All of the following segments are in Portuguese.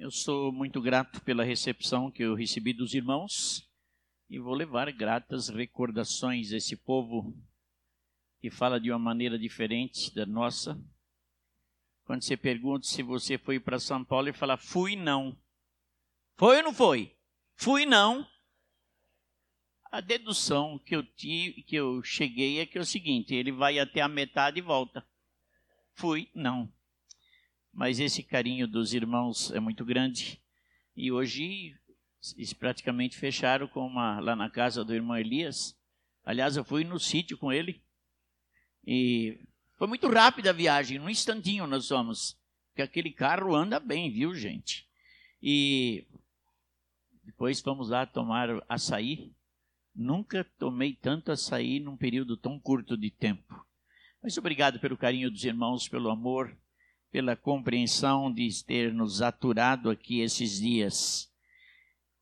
Eu sou muito grato pela recepção que eu recebi dos irmãos e vou levar gratas recordações desse povo que fala de uma maneira diferente da nossa. Quando você pergunta se você foi para São Paulo, ele fala: fui não. Foi ou não foi? Fui não. A dedução que eu, tive, que eu cheguei é que é o seguinte: ele vai até a metade e volta. Fui não mas esse carinho dos irmãos é muito grande. E hoje eles praticamente fecharam com uma, lá na casa do irmão Elias. Aliás, eu fui no sítio com ele. E foi muito rápida a viagem, num instantinho nós fomos. Porque aquele carro anda bem, viu, gente? E depois fomos lá tomar açaí. Nunca tomei tanto açaí num período tão curto de tempo. Mas obrigado pelo carinho dos irmãos, pelo amor pela compreensão de ter nos aturado aqui esses dias.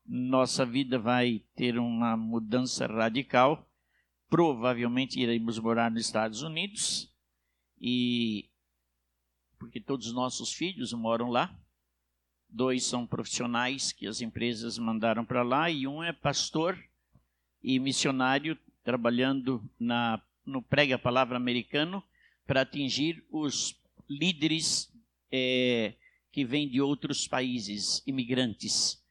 Nossa vida vai ter uma mudança radical. Provavelmente iremos morar nos Estados Unidos e porque todos os nossos filhos moram lá. Dois são profissionais que as empresas mandaram para lá e um é pastor e missionário trabalhando na no prega a palavra americano para atingir os líderes é, que vêm de outros países, imigrantes.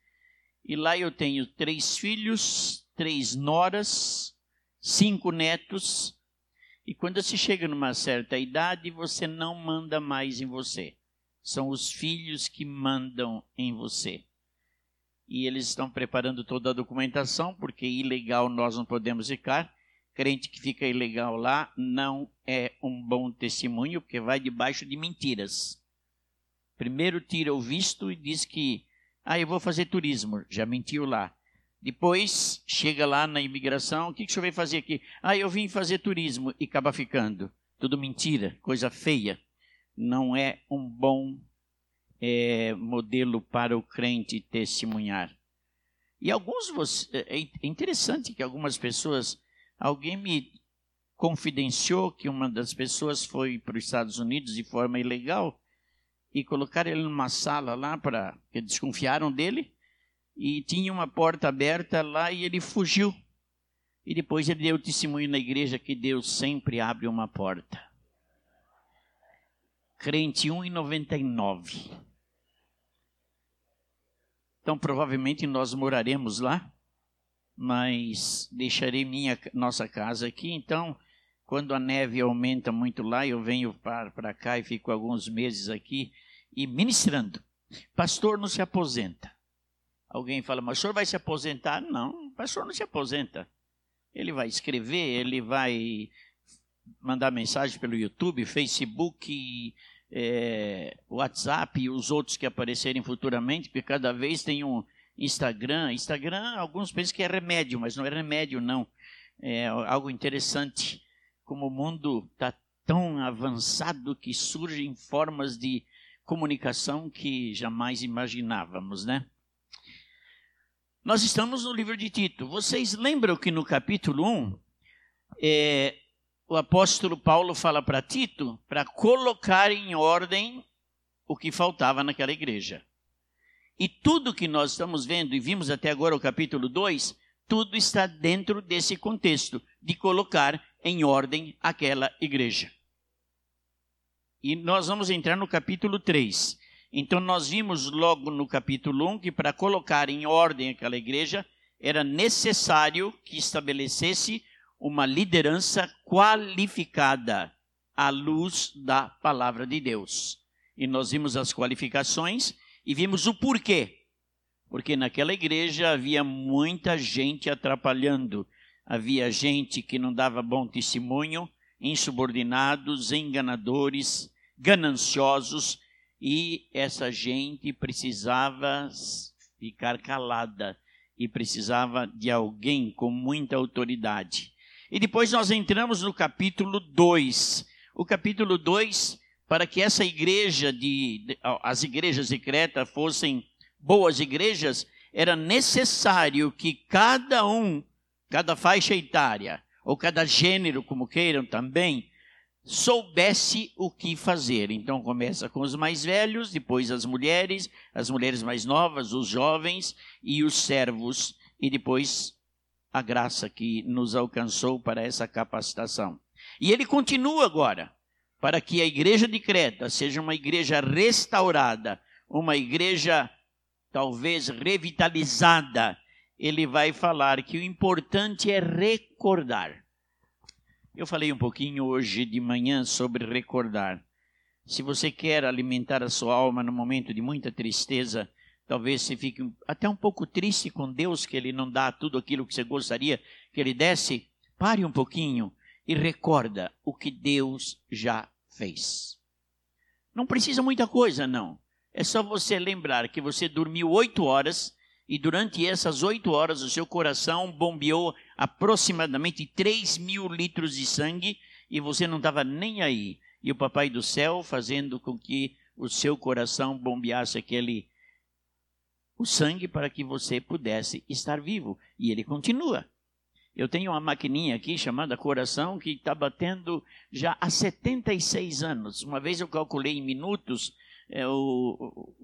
E lá eu tenho três filhos, três noras, cinco netos. E quando se chega numa certa idade, você não manda mais em você. São os filhos que mandam em você. E eles estão preparando toda a documentação, porque ilegal nós não podemos ficar. Crente que fica ilegal lá não é um bom testemunho, porque vai debaixo de mentiras. Primeiro tira o visto e diz que, ah, eu vou fazer turismo, já mentiu lá. Depois chega lá na imigração, o que, que senhor veio fazer aqui? Ah, eu vim fazer turismo e acaba ficando. Tudo mentira, coisa feia. Não é um bom é, modelo para o crente testemunhar. E alguns, é, é interessante que algumas pessoas Alguém me confidenciou que uma das pessoas foi para os Estados Unidos de forma ilegal e colocaram ele numa sala lá para que desconfiaram dele e tinha uma porta aberta lá e ele fugiu. E depois ele deu testemunho na igreja que Deus sempre abre uma porta. Crente 1,99. Então provavelmente nós moraremos lá mas deixarei minha nossa casa aqui. Então, quando a neve aumenta muito lá, eu venho para cá e fico alguns meses aqui e ministrando. Pastor não se aposenta. Alguém fala, mas o senhor vai se aposentar? Não, o pastor não se aposenta. Ele vai escrever, ele vai mandar mensagem pelo YouTube, Facebook, é, WhatsApp e os outros que aparecerem futuramente, porque cada vez tem um, Instagram. Instagram, alguns pensam que é remédio, mas não é remédio, não. É algo interessante. Como o mundo está tão avançado que surgem formas de comunicação que jamais imaginávamos, né? Nós estamos no livro de Tito. Vocês lembram que no capítulo 1, é, o apóstolo Paulo fala para Tito para colocar em ordem o que faltava naquela igreja. E tudo que nós estamos vendo e vimos até agora o capítulo 2, tudo está dentro desse contexto de colocar em ordem aquela igreja. E nós vamos entrar no capítulo 3. Então nós vimos logo no capítulo 1 que para colocar em ordem aquela igreja era necessário que estabelecesse uma liderança qualificada à luz da palavra de Deus. E nós vimos as qualificações e vimos o porquê. Porque naquela igreja havia muita gente atrapalhando, havia gente que não dava bom testemunho, insubordinados, enganadores, gananciosos, e essa gente precisava ficar calada e precisava de alguém com muita autoridade. E depois nós entramos no capítulo 2. O capítulo 2 para que essa igreja de, de as igrejas de Creta fossem boas igrejas, era necessário que cada um, cada faixa etária, ou cada gênero, como queiram também, soubesse o que fazer. Então começa com os mais velhos, depois as mulheres, as mulheres mais novas, os jovens e os servos, e depois a graça que nos alcançou para essa capacitação. E ele continua agora, para que a igreja de Creta seja uma igreja restaurada, uma igreja talvez revitalizada. Ele vai falar que o importante é recordar. Eu falei um pouquinho hoje de manhã sobre recordar. Se você quer alimentar a sua alma no momento de muita tristeza, talvez você fique até um pouco triste com Deus que ele não dá tudo aquilo que você gostaria que ele desse. Pare um pouquinho e recorda o que Deus já fez. Não precisa muita coisa, não. É só você lembrar que você dormiu oito horas e durante essas oito horas o seu coração bombeou aproximadamente 3 mil litros de sangue e você não estava nem aí. E o Papai do Céu fazendo com que o seu coração bombeasse aquele o sangue para que você pudesse estar vivo. E ele continua. Eu tenho uma maquininha aqui chamada coração que está batendo já há 76 anos. Uma vez eu calculei em minutos, é, o,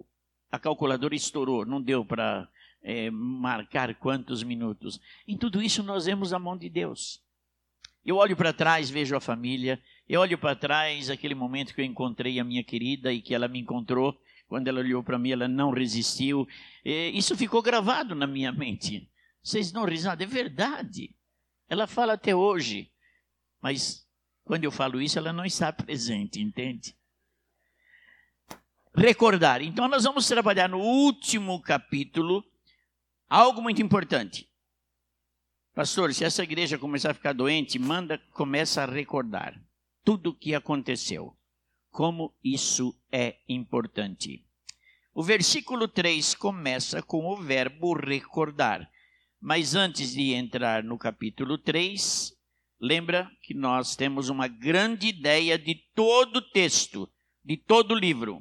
a calculadora estourou, não deu para é, marcar quantos minutos. Em tudo isso nós vemos a mão de Deus. Eu olho para trás, vejo a família. Eu olho para trás, aquele momento que eu encontrei a minha querida e que ela me encontrou. Quando ela olhou para mim, ela não resistiu. É, isso ficou gravado na minha mente. Vocês não risada, é verdade. Ela fala até hoje. Mas quando eu falo isso, ela não está presente, entende? Recordar. Então, nós vamos trabalhar no último capítulo Algo muito importante. Pastor, se essa igreja começar a ficar doente, manda, começa a recordar tudo o que aconteceu. Como isso é importante. O versículo 3 começa com o verbo recordar. Mas antes de entrar no capítulo 3, lembra que nós temos uma grande ideia de todo o texto, de todo o livro.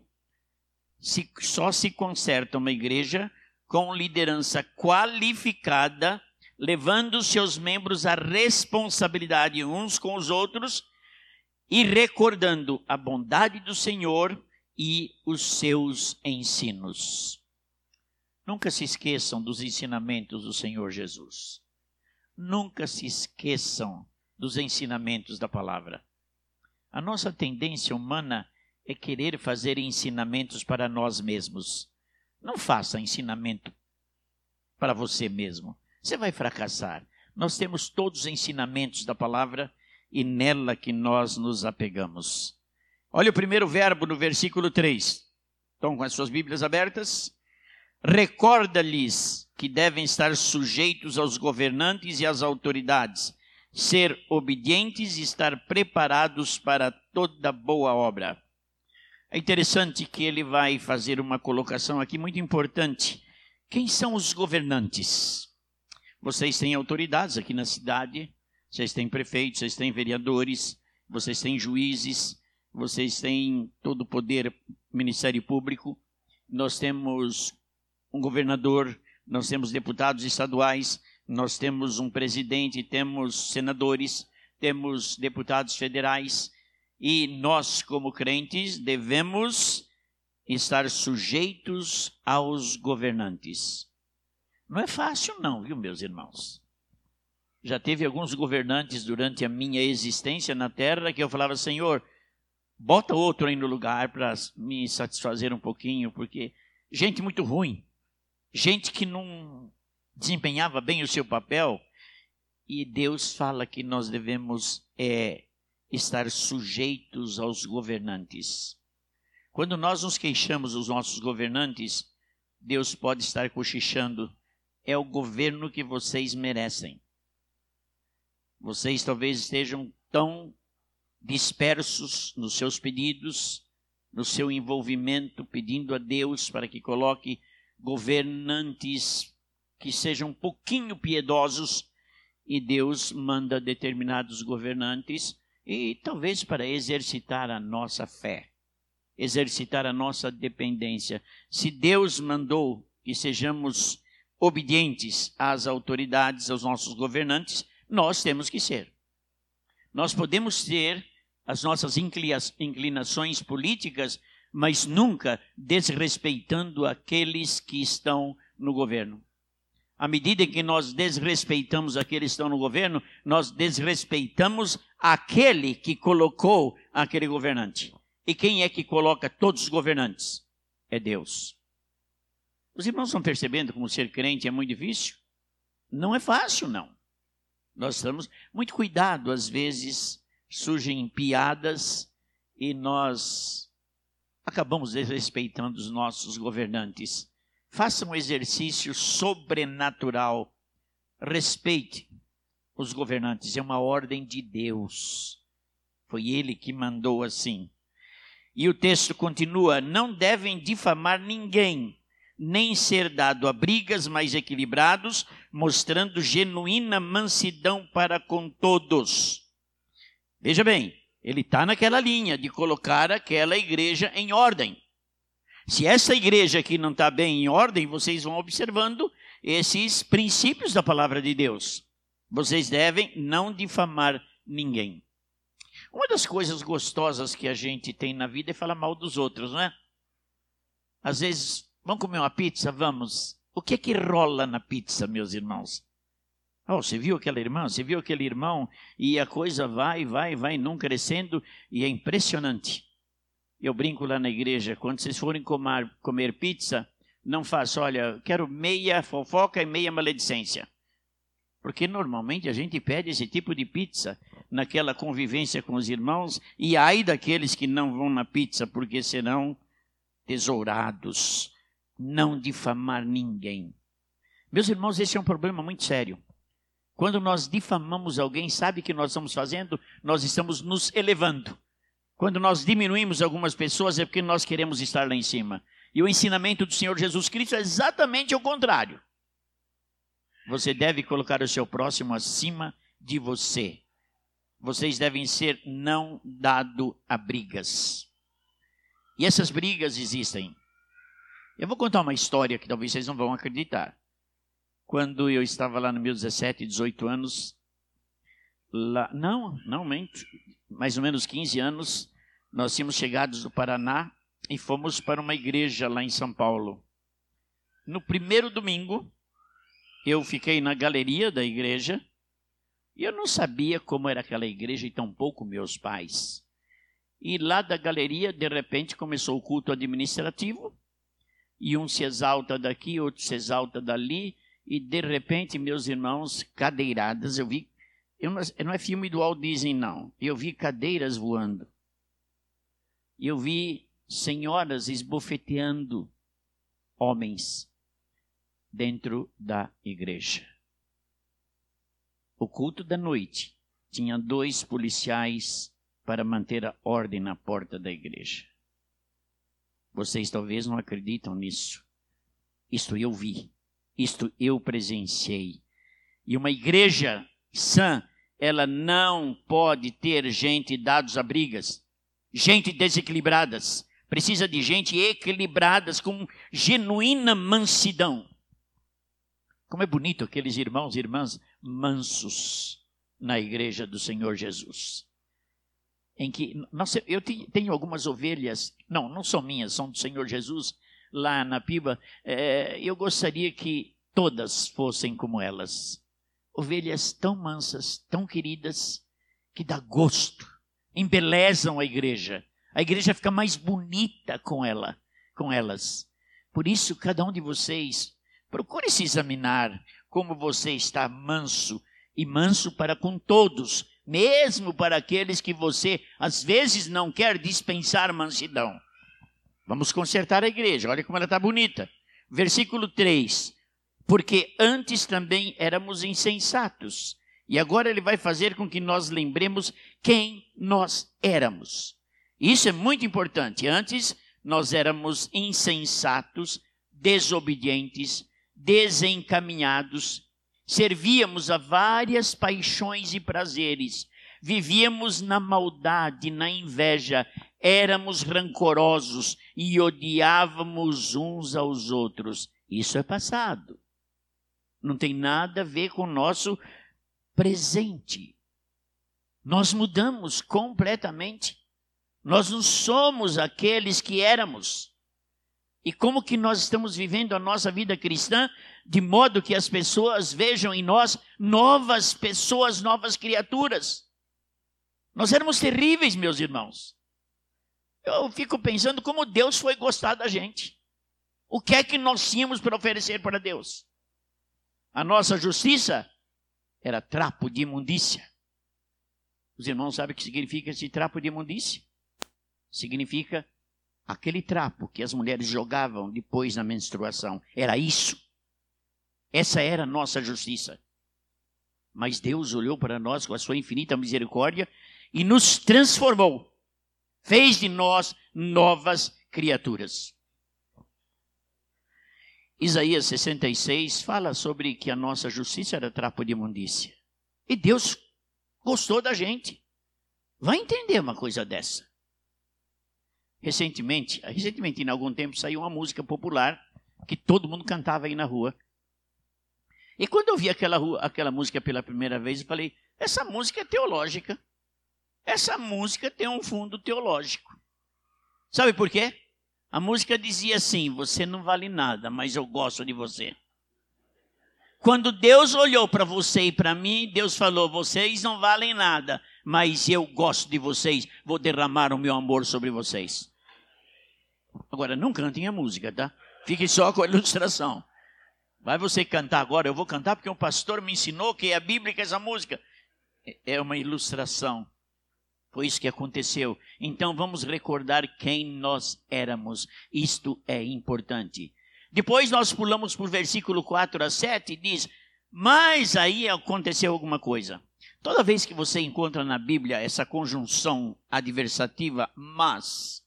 Se, só se conserta uma igreja com liderança qualificada, levando seus membros à responsabilidade uns com os outros e recordando a bondade do Senhor e os seus ensinos. Nunca se esqueçam dos ensinamentos do Senhor Jesus. Nunca se esqueçam dos ensinamentos da palavra. A nossa tendência humana é querer fazer ensinamentos para nós mesmos. Não faça ensinamento para você mesmo. Você vai fracassar. Nós temos todos os ensinamentos da palavra e nela que nós nos apegamos. Olha o primeiro verbo no versículo 3. Estão com as suas Bíblias abertas? Recorda-lhes que devem estar sujeitos aos governantes e às autoridades, ser obedientes e estar preparados para toda boa obra. É interessante que ele vai fazer uma colocação aqui muito importante. Quem são os governantes? Vocês têm autoridades aqui na cidade, vocês têm prefeitos, vocês têm vereadores, vocês têm juízes, vocês têm todo o poder Ministério Público. Nós temos um governador, nós temos deputados estaduais, nós temos um presidente, temos senadores, temos deputados federais, e nós, como crentes, devemos estar sujeitos aos governantes. Não é fácil, não, viu, meus irmãos? Já teve alguns governantes durante a minha existência na terra que eu falava, Senhor, bota outro aí no lugar para me satisfazer um pouquinho, porque gente muito ruim, gente que não desempenhava bem o seu papel, e Deus fala que nós devemos é, estar sujeitos aos governantes. Quando nós nos queixamos dos nossos governantes, Deus pode estar cochichando. É o governo que vocês merecem. Vocês talvez estejam tão dispersos nos seus pedidos, no seu envolvimento, pedindo a Deus para que coloque governantes que sejam um pouquinho piedosos, e Deus manda determinados governantes e talvez para exercitar a nossa fé, exercitar a nossa dependência. Se Deus mandou que sejamos obedientes às autoridades, aos nossos governantes, nós temos que ser. Nós podemos ter as nossas inclinações políticas, mas nunca desrespeitando aqueles que estão no governo. À medida que nós desrespeitamos aqueles que estão no governo, nós desrespeitamos aquele que colocou aquele governante. E quem é que coloca todos os governantes? É Deus. Os irmãos estão percebendo como ser crente é muito difícil? Não é fácil, não. Nós estamos muito cuidado, às vezes surgem piadas e nós acabamos desrespeitando os nossos governantes. Faça um exercício sobrenatural. Respeite os governantes, é uma ordem de Deus. Foi ele que mandou assim. E o texto continua: não devem difamar ninguém, nem ser dado a brigas mais equilibrados, mostrando genuína mansidão para com todos. Veja bem, ele está naquela linha de colocar aquela igreja em ordem. Se essa igreja aqui não está bem em ordem, vocês vão observando esses princípios da palavra de Deus. Vocês devem não difamar ninguém. Uma das coisas gostosas que a gente tem na vida é falar mal dos outros, não é? Às vezes, vamos comer uma pizza? Vamos. O que é que rola na pizza, meus irmãos? Oh, você viu aquela irmã? Você viu aquele irmão? E a coisa vai, vai, vai, não crescendo e é impressionante. Eu brinco lá na igreja, quando vocês forem comer, comer pizza, não faça, olha, quero meia fofoca e meia maledicência. Porque normalmente a gente pede esse tipo de pizza naquela convivência com os irmãos, e ai daqueles que não vão na pizza, porque serão tesourados. Não difamar ninguém. Meus irmãos, esse é um problema muito sério. Quando nós difamamos alguém, sabe o que nós estamos fazendo? Nós estamos nos elevando. Quando nós diminuímos algumas pessoas, é porque nós queremos estar lá em cima. E o ensinamento do Senhor Jesus Cristo é exatamente o contrário. Você deve colocar o seu próximo acima de você. Vocês devem ser não dado a brigas. E essas brigas existem. Eu vou contar uma história que talvez vocês não vão acreditar. Quando eu estava lá nos meus 17, 18 anos, lá, não, não mente, mais ou menos 15 anos, nós tínhamos chegados do Paraná e fomos para uma igreja lá em São Paulo. No primeiro domingo, eu fiquei na galeria da igreja e eu não sabia como era aquela igreja e tampouco meus pais. E lá da galeria, de repente, começou o culto administrativo e um se exalta daqui, outro se exalta dali e de repente, meus irmãos, cadeiradas, eu vi, eu não, não é filme do Walt Disney não, eu vi cadeiras voando. Eu vi senhoras esbofeteando homens dentro da igreja. O culto da noite tinha dois policiais para manter a ordem na porta da igreja. Vocês talvez não acreditam nisso. Isto eu vi, isto eu presenciei. E uma igreja sã, ela não pode ter gente dados a brigas, gente desequilibradas. Precisa de gente equilibradas com genuína mansidão. Como é bonito aqueles irmãos e irmãs mansos na igreja do Senhor Jesus. Em que nossa, eu tenho algumas ovelhas, não, não são minhas, são do Senhor Jesus, lá na Piba. É, eu gostaria que todas fossem como elas. Ovelhas tão mansas, tão queridas, que dá gosto, embelezam a igreja. A igreja fica mais bonita com ela, com elas. Por isso, cada um de vocês Procure se examinar como você está manso e manso para com todos, mesmo para aqueles que você às vezes não quer dispensar mansidão. Vamos consertar a igreja, olha como ela está bonita. Versículo 3: Porque antes também éramos insensatos, e agora ele vai fazer com que nós lembremos quem nós éramos. Isso é muito importante. Antes nós éramos insensatos, desobedientes, desencaminhados, servíamos a várias paixões e prazeres, vivíamos na maldade, na inveja, éramos rancorosos e odiávamos uns aos outros. Isso é passado. Não tem nada a ver com o nosso presente. Nós mudamos completamente. Nós não somos aqueles que éramos. E como que nós estamos vivendo a nossa vida cristã de modo que as pessoas vejam em nós novas pessoas, novas criaturas. Nós éramos terríveis, meus irmãos. Eu fico pensando como Deus foi gostar da gente. O que é que nós tínhamos para oferecer para Deus? A nossa justiça era trapo de imundícia. Os irmãos sabem o que significa esse trapo de imundícia? Significa aquele trapo que as mulheres jogavam depois da menstruação. Era isso. Essa era a nossa justiça. Mas Deus olhou para nós com a sua infinita misericórdia e nos transformou. Fez de nós novas criaturas. Isaías 66 fala sobre que a nossa justiça era trapo de imundícia. E Deus gostou da gente. Vai entender uma coisa dessa. Recentemente, recentemente, em algum tempo, saiu uma música popular que todo mundo cantava aí na rua. E quando eu vi aquela, aquela música pela primeira vez, eu falei: essa música é teológica. Essa música tem um fundo teológico. Sabe por quê? A música dizia assim: Você não vale nada, mas eu gosto de você. Quando Deus olhou para você e para mim, Deus falou: Vocês não valem nada, mas eu gosto de vocês, vou derramar o meu amor sobre vocês. Agora, não cantem a música, tá? Fique só com a ilustração. Vai você cantar agora, eu vou cantar porque um pastor me ensinou que é a Bíblia que essa música. É uma ilustração. Foi isso que aconteceu. Então vamos recordar quem nós éramos. Isto é importante. Depois nós pulamos para o versículo 4 a 7 e diz: Mas aí aconteceu alguma coisa. Toda vez que você encontra na Bíblia essa conjunção adversativa, mas,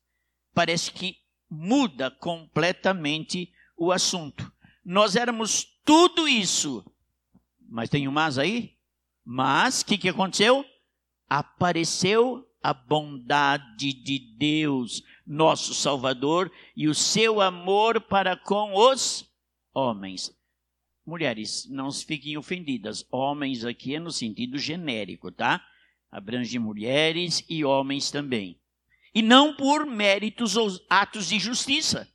parece que muda completamente o assunto. Nós éramos tudo isso. Mas tem um mas aí? Mas, o que, que aconteceu? Apareceu a bondade de Deus, nosso Salvador, e o seu amor para com os homens. Mulheres, não se fiquem ofendidas. Homens aqui é no sentido genérico, tá? Abrange mulheres e homens também e não por méritos ou atos de justiça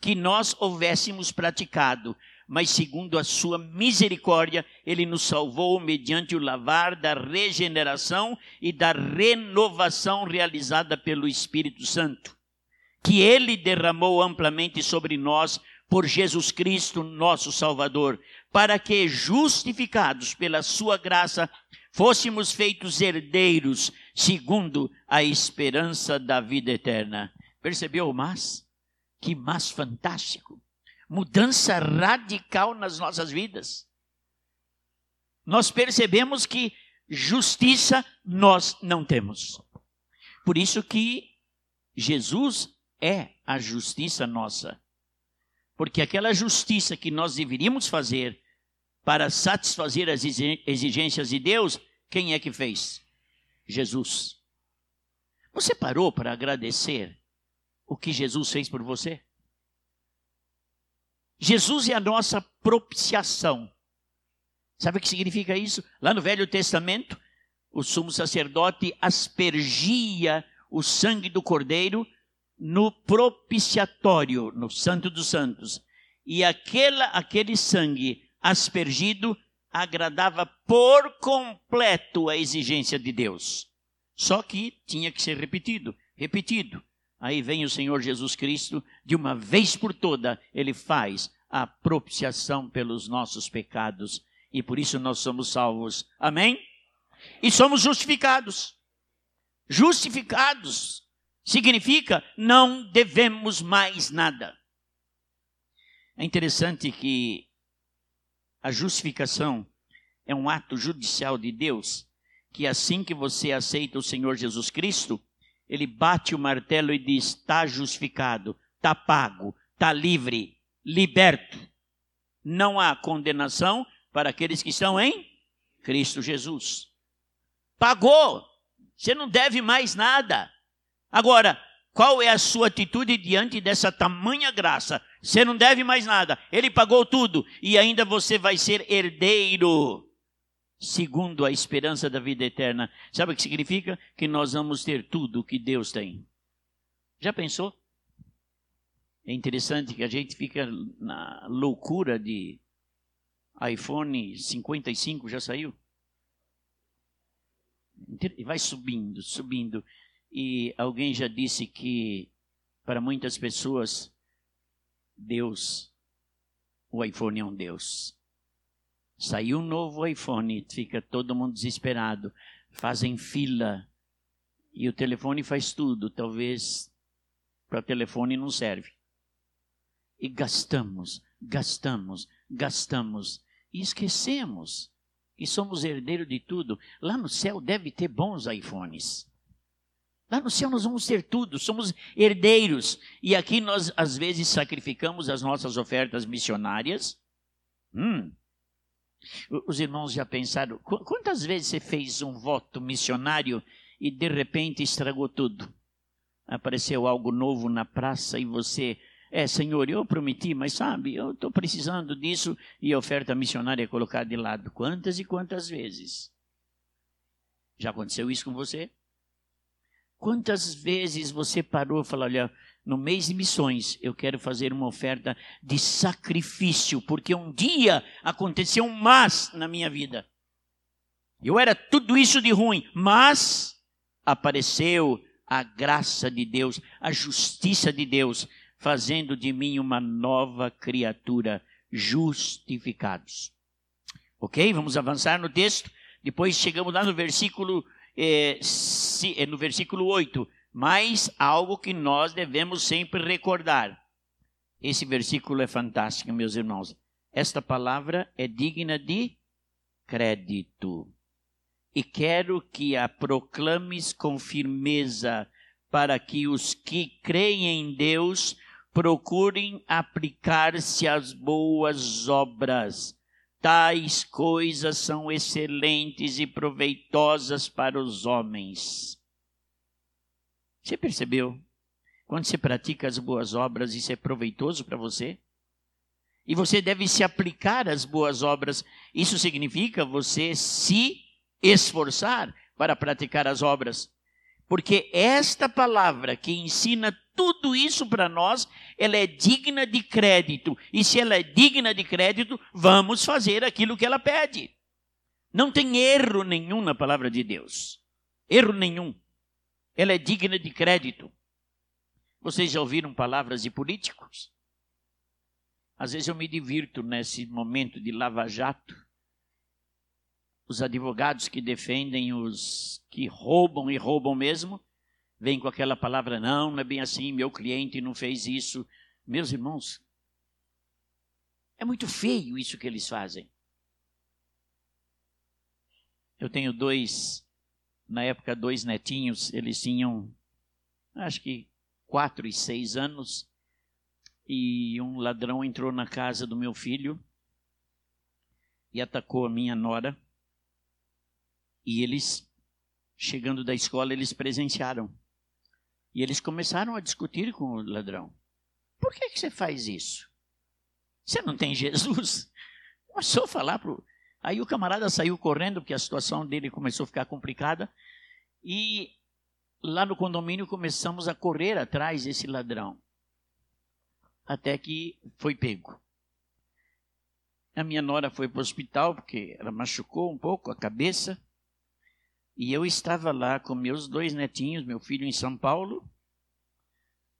que nós houvéssemos praticado, mas segundo a sua misericórdia, ele nos salvou mediante o lavar da regeneração e da renovação realizada pelo Espírito Santo, que ele derramou amplamente sobre nós por Jesus Cristo, nosso Salvador, para que, justificados pela sua graça, fôssemos feitos herdeiros segundo a esperança da vida eterna. Percebeu o mas? Que mas fantástico! Mudança radical nas nossas vidas. Nós percebemos que justiça nós não temos. Por isso que Jesus é a justiça nossa. Porque aquela justiça que nós deveríamos fazer para satisfazer as exigências de Deus, quem é que fez? Jesus. Você parou para agradecer o que Jesus fez por você? Jesus é a nossa propiciação. Sabe o que significa isso? Lá no Velho Testamento, o sumo sacerdote aspergia o sangue do cordeiro no propiciatório, no Santo dos Santos. E aquela, aquele sangue aspergido agradava por completo a exigência de Deus. Só que tinha que ser repetido, repetido. Aí vem o Senhor Jesus Cristo, de uma vez por toda, ele faz a propiciação pelos nossos pecados e por isso nós somos salvos. Amém? E somos justificados. Justificados significa não devemos mais nada. É interessante que a justificação é um ato judicial de Deus, que assim que você aceita o Senhor Jesus Cristo, ele bate o martelo e diz: está justificado, está pago, está livre, liberto. Não há condenação para aqueles que estão em Cristo Jesus. Pagou, você não deve mais nada. Agora, qual é a sua atitude diante dessa tamanha graça? Você não deve mais nada. Ele pagou tudo e ainda você vai ser herdeiro. Segundo a esperança da vida eterna. Sabe o que significa? Que nós vamos ter tudo o que Deus tem. Já pensou? É interessante que a gente fica na loucura de iPhone 55 já saiu. Vai subindo, subindo. E alguém já disse que para muitas pessoas Deus, o iPhone é um Deus. Saiu um novo iPhone, fica todo mundo desesperado, fazem fila e o telefone faz tudo. Talvez para telefone não serve. E gastamos, gastamos, gastamos e esquecemos que somos herdeiros de tudo. Lá no céu deve ter bons iPhones. Lá no céu nós vamos ter tudo, somos herdeiros. E aqui nós, às vezes, sacrificamos as nossas ofertas missionárias. Hum. Os irmãos já pensaram, quantas vezes você fez um voto missionário e de repente estragou tudo? Apareceu algo novo na praça e você, é, Senhor, eu prometi, mas sabe, eu estou precisando disso e a oferta missionária é colocada de lado. Quantas e quantas vezes? Já aconteceu isso com você? Quantas vezes você parou e falou: olha, no mês de missões, eu quero fazer uma oferta de sacrifício, porque um dia aconteceu um mas na minha vida. Eu era tudo isso de ruim, mas apareceu a graça de Deus, a justiça de Deus, fazendo de mim uma nova criatura, justificados. Ok? Vamos avançar no texto. Depois chegamos lá no versículo se, é no versículo 8, mas algo que nós devemos sempre recordar. Esse versículo é fantástico, meus irmãos. Esta palavra é digna de crédito. E quero que a proclames com firmeza, para que os que creem em Deus procurem aplicar-se às boas obras tais coisas são excelentes e proveitosas para os homens. Você percebeu? Quando você pratica as boas obras, isso é proveitoso para você? E você deve se aplicar às boas obras. Isso significa você se esforçar para praticar as obras. Porque esta palavra que ensina tudo isso para nós, ela é digna de crédito. E se ela é digna de crédito, vamos fazer aquilo que ela pede. Não tem erro nenhum na palavra de Deus. Erro nenhum. Ela é digna de crédito. Vocês já ouviram palavras de políticos? Às vezes eu me divirto nesse momento de lava-jato. Os advogados que defendem os que roubam e roubam mesmo, vem com aquela palavra, não, não é bem assim, meu cliente não fez isso. Meus irmãos, é muito feio isso que eles fazem. Eu tenho dois, na época, dois netinhos, eles tinham, acho que quatro e seis anos, e um ladrão entrou na casa do meu filho e atacou a minha nora. E eles, chegando da escola, eles presenciaram. E eles começaram a discutir com o ladrão. Por que, que você faz isso? Você não tem Jesus? Começou a falar pro. Aí o camarada saiu correndo, porque a situação dele começou a ficar complicada. E lá no condomínio começamos a correr atrás desse ladrão. Até que foi pego. A minha nora foi para o hospital, porque ela machucou um pouco a cabeça. E eu estava lá com meus dois netinhos, meu filho em São Paulo,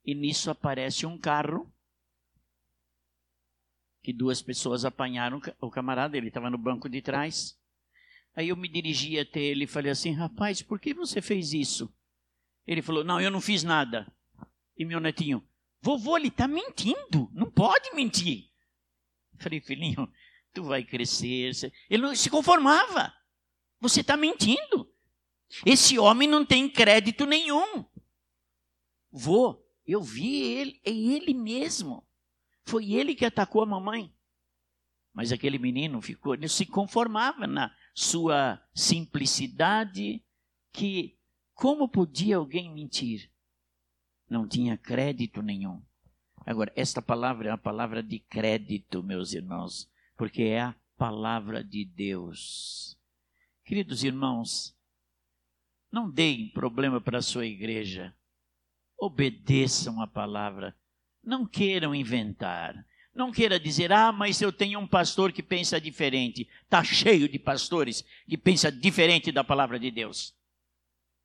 e nisso aparece um carro que duas pessoas apanharam o camarada, ele estava no banco de trás. Aí eu me dirigi até ele e falei assim: rapaz, por que você fez isso? Ele falou: não, eu não fiz nada. E meu netinho: vovô, ele está mentindo, não pode mentir. Falei: filhinho, tu vai crescer. Ele não se conformava. Você está mentindo. Esse homem não tem crédito nenhum. Vô, eu vi ele, é ele mesmo. Foi ele que atacou a mamãe. Mas aquele menino ficou, ele se conformava na sua simplicidade, que como podia alguém mentir? Não tinha crédito nenhum. Agora, esta palavra é a palavra de crédito, meus irmãos, porque é a palavra de Deus. Queridos irmãos, não deem problema para a sua igreja. Obedeçam a palavra. Não queiram inventar. Não queira dizer, ah, mas eu tenho um pastor que pensa diferente. Está cheio de pastores que pensam diferente da palavra de Deus.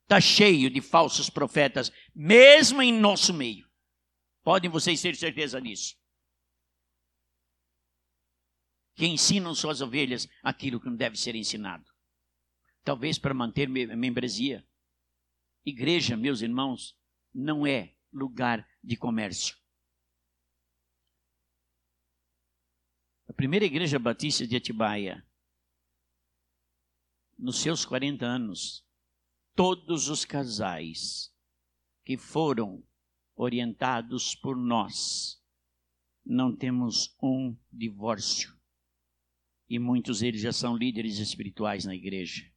Está cheio de falsos profetas, mesmo em nosso meio. Podem vocês ter certeza disso. Que ensinam suas ovelhas aquilo que não deve ser ensinado. Talvez para manter membresia. Igreja, meus irmãos, não é lugar de comércio. A primeira igreja batista de Atibaia, nos seus 40 anos, todos os casais que foram orientados por nós, não temos um divórcio. E muitos deles já são líderes espirituais na igreja.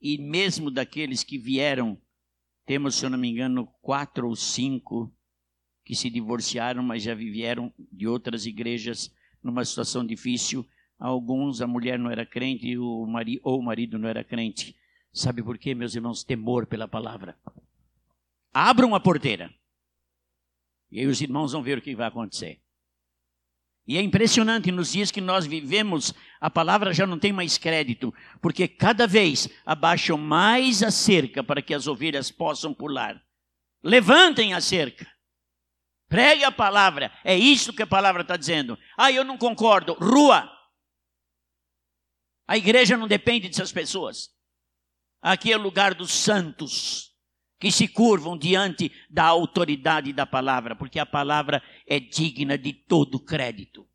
E mesmo daqueles que vieram, temos, se eu não me engano, quatro ou cinco que se divorciaram, mas já vieram de outras igrejas numa situação difícil. Alguns, a mulher não era crente o mari, ou o marido não era crente. Sabe por quê, meus irmãos? Temor pela palavra. Abram a porteira. E aí os irmãos vão ver o que vai acontecer. E é impressionante, nos dias que nós vivemos, a palavra já não tem mais crédito, porque cada vez abaixam mais a cerca para que as ovelhas possam pular. Levantem a cerca. Pregue a palavra. É isso que a palavra está dizendo. Ah, eu não concordo. Rua. A igreja não depende dessas pessoas. Aqui é o lugar dos santos que se curvam diante da autoridade da palavra, porque a palavra é digna de todo crédito.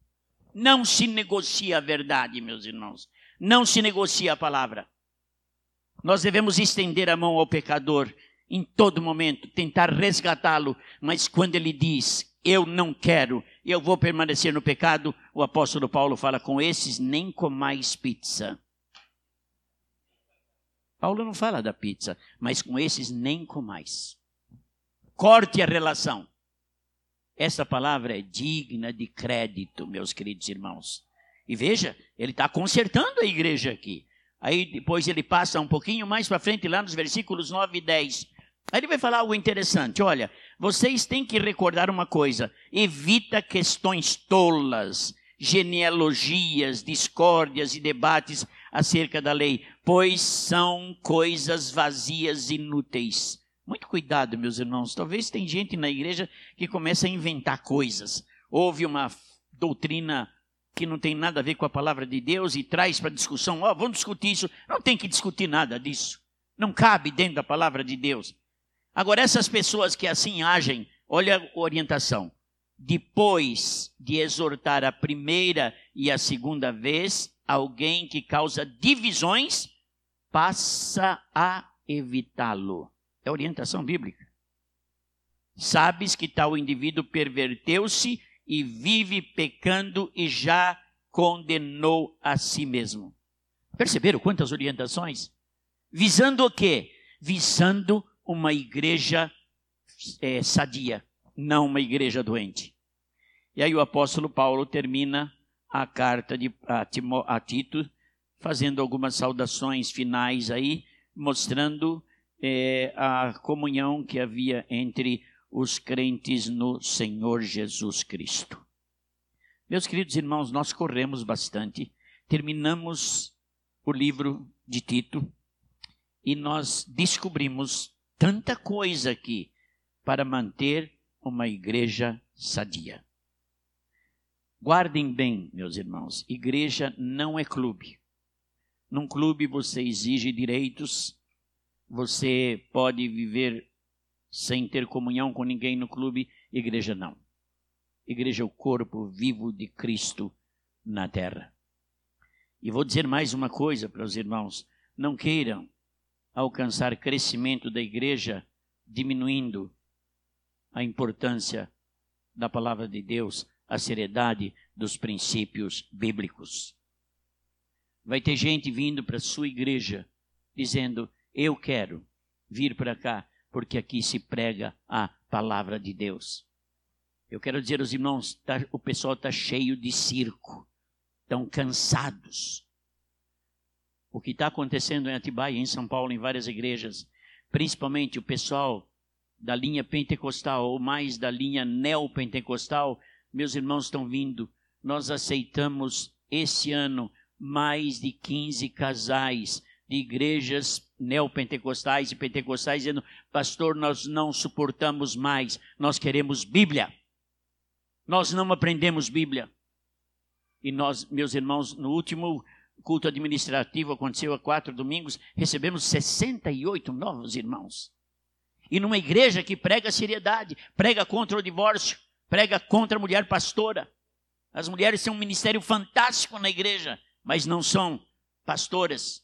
Não se negocia a verdade, meus irmãos. Não se negocia a palavra. Nós devemos estender a mão ao pecador em todo momento, tentar resgatá-lo, mas quando ele diz, eu não quero, eu vou permanecer no pecado, o apóstolo Paulo fala, com esses nem comais pizza. Paulo não fala da pizza, mas com esses nem comais. Corte a relação. Essa palavra é digna de crédito, meus queridos irmãos. E veja, ele está consertando a igreja aqui. Aí depois ele passa um pouquinho mais para frente, lá nos versículos 9 e 10. Aí ele vai falar algo interessante. Olha, vocês têm que recordar uma coisa: evita questões tolas, genealogias, discórdias e debates acerca da lei, pois são coisas vazias e inúteis. Muito cuidado, meus irmãos. Talvez tem gente na igreja que começa a inventar coisas. Houve uma doutrina que não tem nada a ver com a palavra de Deus e traz para discussão, ó, oh, vamos discutir isso. Não tem que discutir nada disso. Não cabe dentro da palavra de Deus. Agora, essas pessoas que assim agem, olha a orientação. Depois de exortar a primeira e a segunda vez, alguém que causa divisões, passa a evitá-lo. É orientação bíblica. Sabes que tal indivíduo perverteu-se e vive pecando e já condenou a si mesmo. Perceberam quantas orientações? Visando o quê? Visando uma igreja é, sadia, não uma igreja doente. E aí o apóstolo Paulo termina a carta de, a, a Tito, fazendo algumas saudações finais aí, mostrando é, a comunhão que havia entre os crentes no Senhor Jesus Cristo. Meus queridos irmãos, nós corremos bastante, terminamos o livro de Tito e nós descobrimos tanta coisa aqui para manter uma igreja sadia. Guardem bem, meus irmãos, igreja não é clube. Num clube você exige direitos, você pode viver sem ter comunhão com ninguém no clube, igreja não. Igreja é o corpo vivo de Cristo na terra. E vou dizer mais uma coisa para os irmãos: não queiram alcançar crescimento da igreja, diminuindo a importância da palavra de Deus, a seriedade dos princípios bíblicos. Vai ter gente vindo para sua igreja dizendo: Eu quero vir para cá, porque aqui se prega a palavra de Deus. Eu quero dizer aos irmãos: tá, o pessoal está cheio de circo, estão cansados o que está acontecendo em Atibaia, em São Paulo, em várias igrejas, principalmente o pessoal da linha pentecostal ou mais da linha neopentecostal, meus irmãos estão vindo. Nós aceitamos esse ano mais de 15 casais de igrejas neopentecostais e pentecostais dizendo: Pastor, nós não suportamos mais, nós queremos Bíblia. Nós não aprendemos Bíblia. E nós, meus irmãos, no último culto administrativo, aconteceu há quatro domingos, recebemos 68 novos irmãos. E numa igreja que prega seriedade, prega contra o divórcio, prega contra a mulher pastora. As mulheres têm um ministério fantástico na igreja, mas não são pastoras.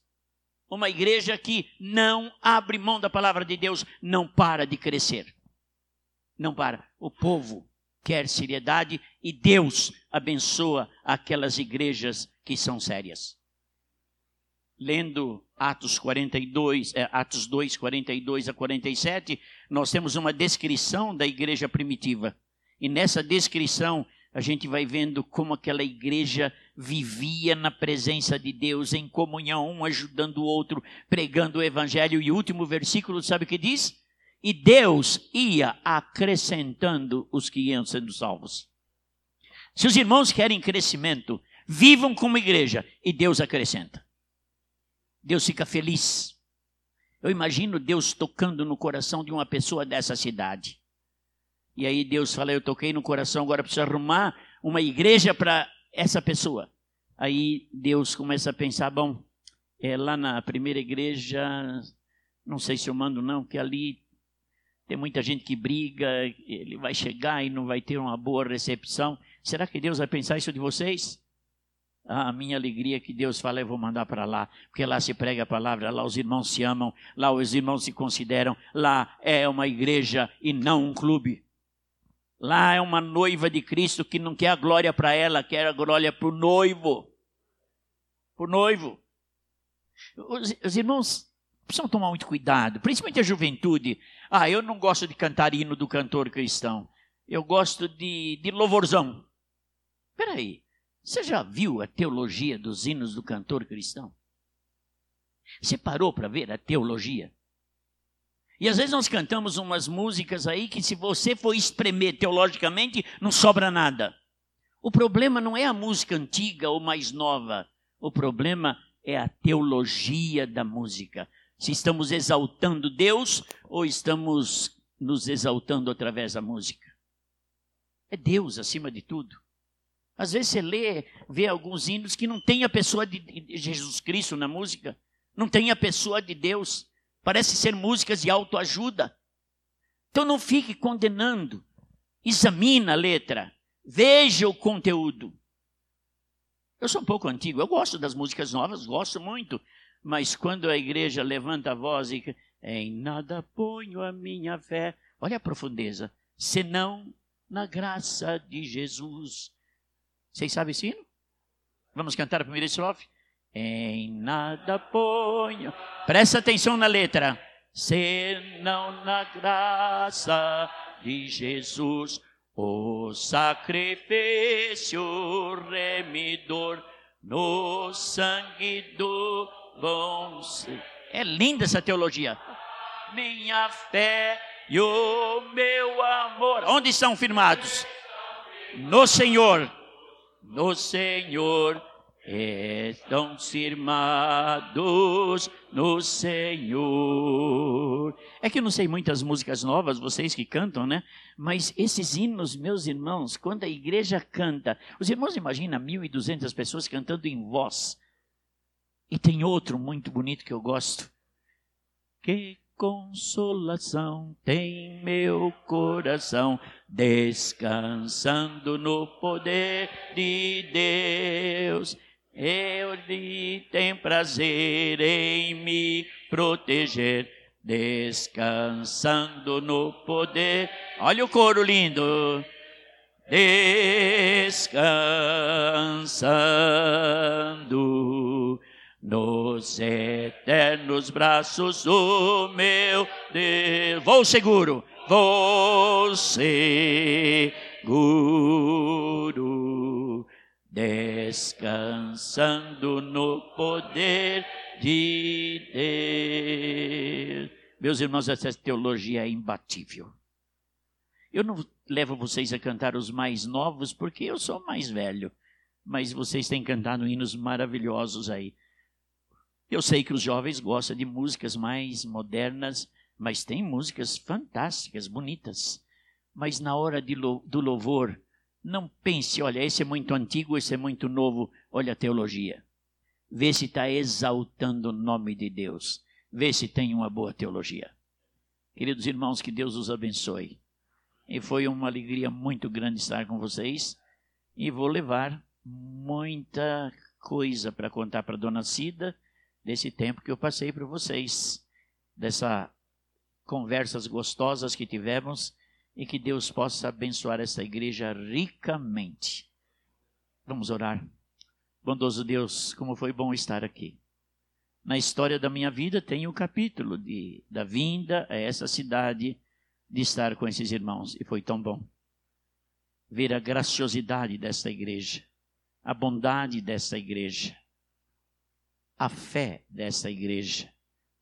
Uma igreja que não abre mão da palavra de Deus não para de crescer. Não para. O povo quer seriedade e Deus abençoa aquelas igrejas que são sérias. Lendo Atos 42, é, Atos 2, 42 a 47, nós temos uma descrição da igreja primitiva. E nessa descrição a gente vai vendo como aquela igreja vivia na presença de Deus, em comunhão, um ajudando o outro, pregando o evangelho. E o último versículo, sabe o que diz? E Deus ia acrescentando os que iam sendo salvos. Se os irmãos querem crescimento, vivam como igreja e Deus acrescenta. Deus fica feliz. Eu imagino Deus tocando no coração de uma pessoa dessa cidade. E aí Deus fala: Eu toquei no coração, agora preciso arrumar uma igreja para essa pessoa. Aí Deus começa a pensar: Bom, é, lá na primeira igreja, não sei se eu mando, não, que ali tem muita gente que briga, ele vai chegar e não vai ter uma boa recepção. Será que Deus vai pensar isso de vocês? Ah, a minha alegria é que Deus fala, eu vou mandar para lá, porque lá se prega a palavra, lá os irmãos se amam, lá os irmãos se consideram, lá é uma igreja e não um clube. Lá é uma noiva de Cristo que não quer a glória para ela, quer a glória para o noivo. Para o noivo. Os, os, irmãos precisam tomar muito cuidado, principalmente a juventude. Ah, eu não gosto de cantar hino do cantor cristão. Eu gosto de, de louvorzão. Espera aí, você já viu a teologia dos hinos do cantor cristão? Você parou para ver a teologia? E às vezes nós cantamos umas músicas aí que, se você for espremer teologicamente, não sobra nada. O problema não é a música antiga ou mais nova. O problema é a teologia da música. Se estamos exaltando Deus ou estamos nos exaltando através da música. É Deus acima de tudo. Às vezes você lê, vê alguns hinos que não tem a pessoa de Jesus Cristo na música, não tem a pessoa de Deus. Parece ser músicas de autoajuda. Então não fique condenando. Examina a letra. Veja o conteúdo. Eu sou um pouco antigo, eu gosto das músicas novas, gosto muito. Mas quando a igreja levanta a voz e em nada ponho a minha fé, olha a profundeza, senão na graça de Jesus. Vocês sabem esse hino? Vamos cantar a primeira estrofe? Em nada ponho. Presta atenção na letra. Senão na graça de Jesus, o sacrifício remidor no sangue do bom É linda essa teologia. Minha fé e o meu amor. Onde estão firmados? No Senhor. No Senhor estão firmados no Senhor. É que eu não sei muitas músicas novas, vocês que cantam, né? Mas esses hinos, meus irmãos, quando a igreja canta, os irmãos imaginam 1.200 pessoas cantando em voz. E tem outro muito bonito que eu gosto. Que consolação tem meu coração, descansando no poder de Deus. Ele tem prazer em me proteger, descansando no poder. Olha o coro lindo. Descansando nos eternos braços do meu Deus. Vou seguro, vou seguro descansando no poder de Deus. Meus irmãos, essa teologia é imbatível. Eu não levo vocês a cantar os mais novos, porque eu sou mais velho. Mas vocês têm cantado hinos maravilhosos aí. Eu sei que os jovens gostam de músicas mais modernas, mas tem músicas fantásticas, bonitas. Mas na hora do louvor, não pense, olha, esse é muito antigo, esse é muito novo. Olha a teologia. Vê se está exaltando o nome de Deus. Vê se tem uma boa teologia. Queridos irmãos, que Deus os abençoe. E foi uma alegria muito grande estar com vocês. E vou levar muita coisa para contar para Dona Cida desse tempo que eu passei para vocês, dessas conversas gostosas que tivemos e que Deus possa abençoar essa igreja ricamente. Vamos orar. Bondoso Deus, como foi bom estar aqui. Na história da minha vida tem o um capítulo de, da vinda a essa cidade de estar com esses irmãos e foi tão bom ver a graciosidade desta igreja, a bondade desta igreja, a fé desta igreja,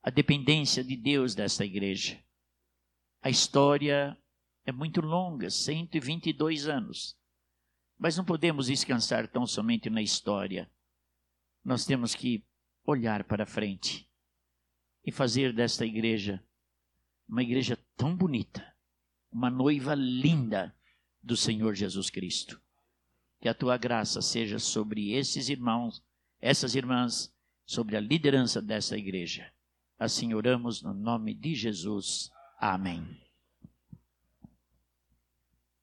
a dependência de Deus desta igreja. A história é muito longa 122 anos. Mas não podemos descansar tão somente na história. Nós temos que olhar para frente e fazer desta igreja uma igreja tão bonita, uma noiva linda do Senhor Jesus Cristo. Que a tua graça seja sobre esses irmãos, essas irmãs, sobre a liderança dessa igreja. Assim oramos no nome de Jesus. Amém.